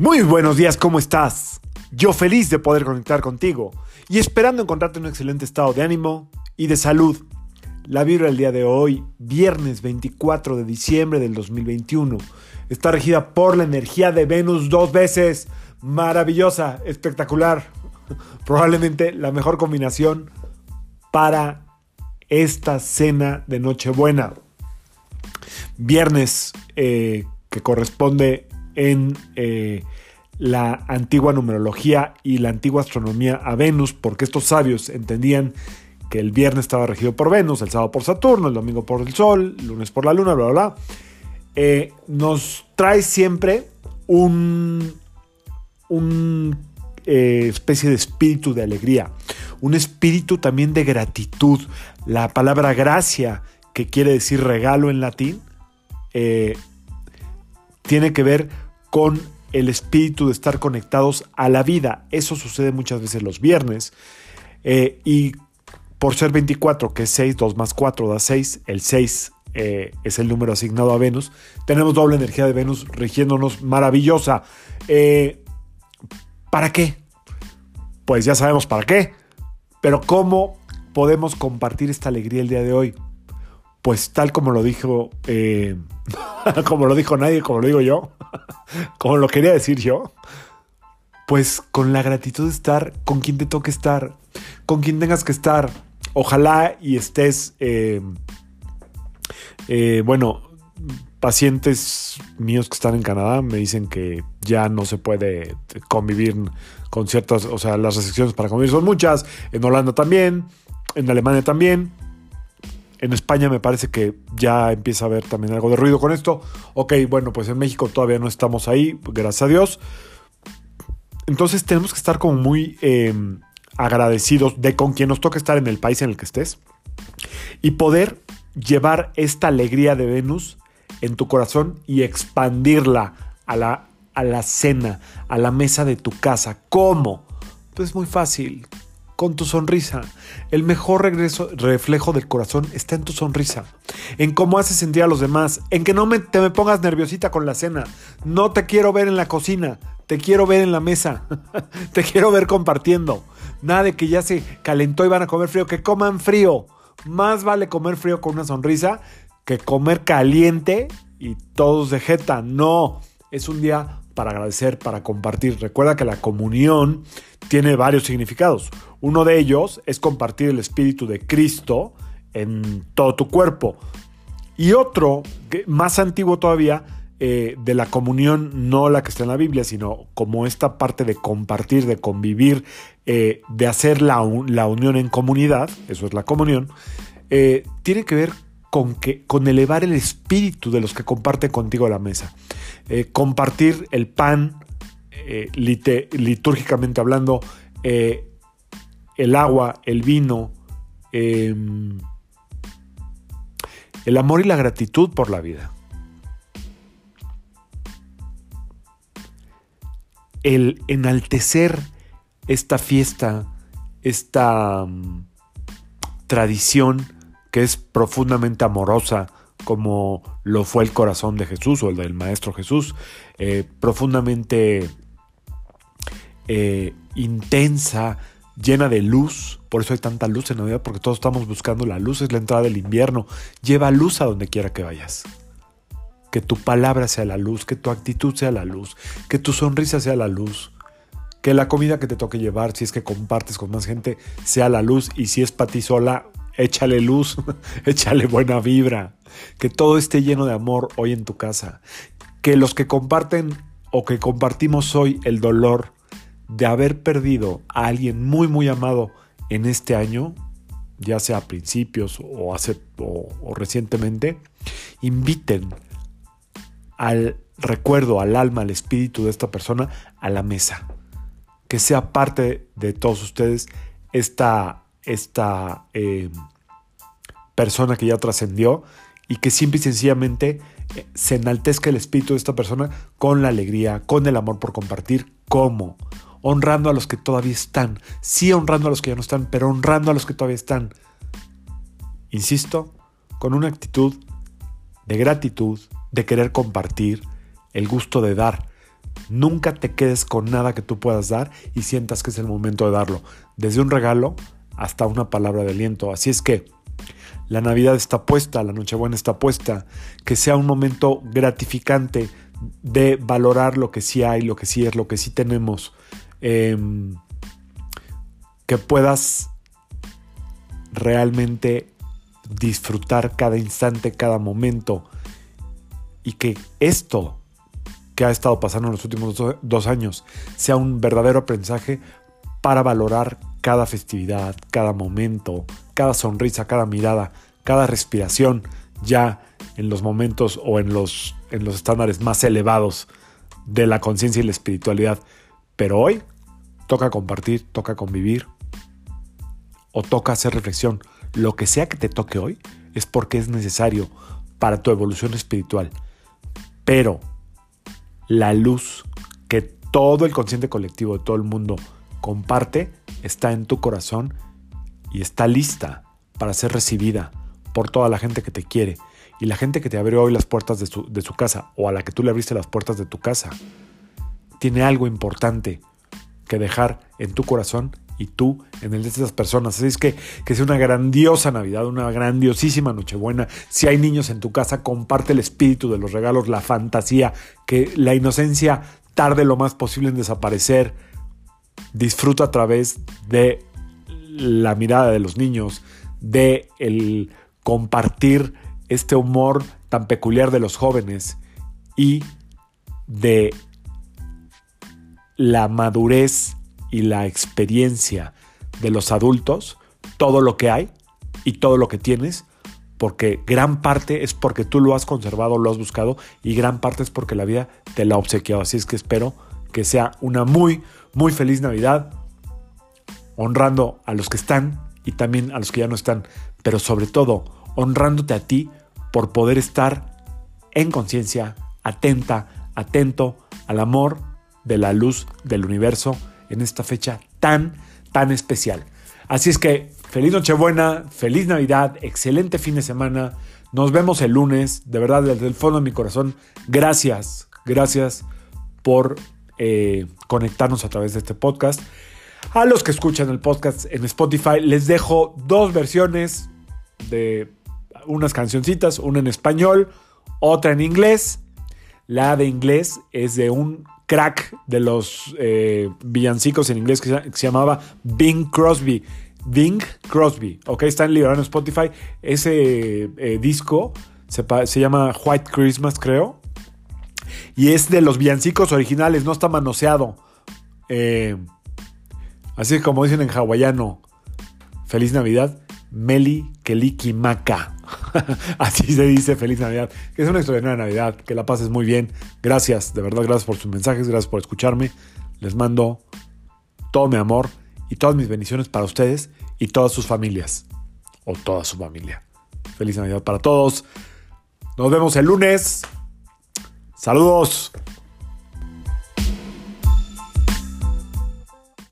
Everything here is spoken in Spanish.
Muy buenos días, ¿cómo estás? Yo feliz de poder conectar contigo y esperando encontrarte en un excelente estado de ánimo y de salud. La vibra del día de hoy, viernes 24 de diciembre del 2021, está regida por la energía de Venus dos veces. Maravillosa, espectacular. Probablemente la mejor combinación para esta cena de Nochebuena. Viernes eh, que corresponde en eh, la antigua numerología y la antigua astronomía a Venus, porque estos sabios entendían que el viernes estaba regido por Venus, el sábado por Saturno, el domingo por el Sol, el lunes por la Luna, bla, bla, bla. Eh, nos trae siempre un, eh, especie de espíritu de alegría, un espíritu también de gratitud. La palabra gracia, que quiere decir regalo en latín, tiene que ver con el espíritu de estar conectados a la vida. Eso sucede muchas veces los viernes. Eh, y por ser 24, que es 6, 2 más 4 da 6, el 6 eh, es el número asignado a Venus, tenemos doble energía de Venus rigiéndonos maravillosa. Eh, ¿Para qué? Pues ya sabemos para qué. Pero ¿cómo podemos compartir esta alegría el día de hoy? Pues tal como lo dijo, como lo dijo nadie, como lo digo yo, como lo quería decir yo, pues con la gratitud de estar con quien te toque estar, con quien tengas que estar. Ojalá y estés, eh, eh, bueno, pacientes míos que están en Canadá me dicen que ya no se puede convivir con ciertas, o sea, las restricciones para convivir son muchas, en Holanda también, en Alemania también. En España me parece que ya empieza a haber también algo de ruido con esto. Ok, bueno, pues en México todavía no estamos ahí, gracias a Dios. Entonces tenemos que estar como muy em, agradecidos de con quien nos toca estar en el país en el que estés y poder llevar esta alegría de Venus en tu corazón y expandirla a la, a la cena, a la mesa de tu casa. ¿Cómo? Pues muy fácil con tu sonrisa. El mejor regreso, reflejo del corazón está en tu sonrisa, en cómo haces sentir a los demás, en que no me, te me pongas nerviosita con la cena. No te quiero ver en la cocina, te quiero ver en la mesa, te quiero ver compartiendo. Nada de que ya se calentó y van a comer frío, que coman frío. Más vale comer frío con una sonrisa que comer caliente y todos de jeta. No, es un día para agradecer, para compartir. Recuerda que la comunión tiene varios significados. Uno de ellos es compartir el Espíritu de Cristo en todo tu cuerpo. Y otro, más antiguo todavía, eh, de la comunión, no la que está en la Biblia, sino como esta parte de compartir, de convivir, eh, de hacer la, unión en comunidad, eso es la comunión, eh, tiene que ver con, que, con elevar el espíritu de los que comparten contigo la mesa. compartir el pan, litúrgicamente hablando, el agua, el vino, em, el amor y la gratitud por la vida. El enaltecer esta fiesta, esta mm, tradición que es profundamente amorosa, como lo fue el corazón de Jesús o el del Maestro Jesús, eh, profundamente eh, intensa, llena de luz. Por eso hay tanta luz en Navidad, porque todos estamos buscando la luz. Es la entrada del invierno. Lleva luz a donde quiera que vayas. Que tu palabra sea la luz, que tu actitud sea la luz, que tu sonrisa sea la luz, que la comida que te toque llevar, si es que compartes con más gente, sea la luz y si es para ti sola, échale luz, échale buena vibra, que todo esté lleno de amor hoy en tu casa, que los que comparten o que compartimos hoy el dolor, de haber perdido a alguien muy muy amado en este año, ya sea a principios o, hace, o, recientemente, inviten al recuerdo, al alma, al espíritu de esta persona a la mesa. Que sea parte de todos ustedes esta, esta eh, persona que ya trascendió y que simple y sencillamente eh, se enaltezca el espíritu de esta persona con la alegría, con el amor por compartir, como honrando a los que todavía están. Sí honrando a los que ya no están, pero honrando a los que todavía están. Insisto, con una actitud de gratitud, de querer compartir, el gusto de dar. Nunca te quedes con nada que tú puedas dar y sientas que es el momento de darlo. Desde un regalo hasta una palabra de aliento. Así es que la Navidad está puesta, la Nochebuena está puesta. Que sea un momento gratificante de valorar lo que sí hay, lo que sí es, lo que sí tenemos. Em, que puedas realmente disfrutar cada instante, cada momento. Y que esto que ha estado pasando en los últimos dos años sea un verdadero aprendizaje para valorar cada festividad, cada momento, cada sonrisa, cada mirada, cada respiración, ya en los momentos o en los, en los estándares más elevados de la conciencia y la espiritualidad. Pero hoy toca compartir, toca convivir o toca hacer reflexión. Lo que sea que te toque hoy es porque es necesario para tu evolución espiritual. Pero la luz que todo el consciente colectivo de todo el mundo comparte está en tu corazón y está lista para ser recibida por toda la gente que te quiere. Y la gente que te abrió hoy las puertas de su, de su casa o a la que tú le abriste las puertas de tu casa, tiene algo importante que dejar en tu corazón y tú en el de esas personas. Así es que que sea una grandiosa Navidad, una grandiosísima Nochebuena. Si hay niños en tu casa, comparte el espíritu de los regalos, la fantasía, que la inocencia tarde lo más posible en desaparecer. Disfruta a través de la mirada de los niños, de el compartir este humor tan peculiar de los jóvenes y de la madurez y la experiencia de los adultos, todo lo que hay y todo lo que tienes, porque gran parte es porque tú lo has conservado, lo has buscado y gran parte es porque la vida te la ha obsequiado. Así es que espero que sea una muy, muy feliz Navidad, honrando a los que están y también a los que ya no están, pero sobre todo honrándote a ti por poder estar en conciencia, atenta, atento al amor de la luz del universo en esta fecha tan, tan especial. Así es que feliz Nochebuena, feliz Navidad, excelente fin de semana. Nos vemos el lunes. De verdad, desde el fondo de mi corazón, gracias, gracias por eh, conectarnos a través de este podcast. A los que escuchan el podcast en Spotify, les dejo dos versiones de unas cancioncitas, una en español, otra en inglés. La de inglés es de un crack de los eh, villancicos en inglés que se, llamaba Bing Crosby. Bing Crosby, ok, está en liberado en Spotify. Ese eh, disco se, llama White Christmas, creo. Y es de los villancicos originales, no está manoseado. Eh, así como dicen en hawaiano, Feliz Navidad, Meli Keliki Maka. Así se dice Feliz Navidad. Que es una extraordinaria Navidad. Que la pases muy bien. Gracias, de verdad, gracias por sus mensajes. Gracias por escucharme. Les mando todo mi amor y todas mis bendiciones para ustedes y todas sus familias. O toda su familia. Feliz Navidad para todos. Nos vemos el lunes. Saludos.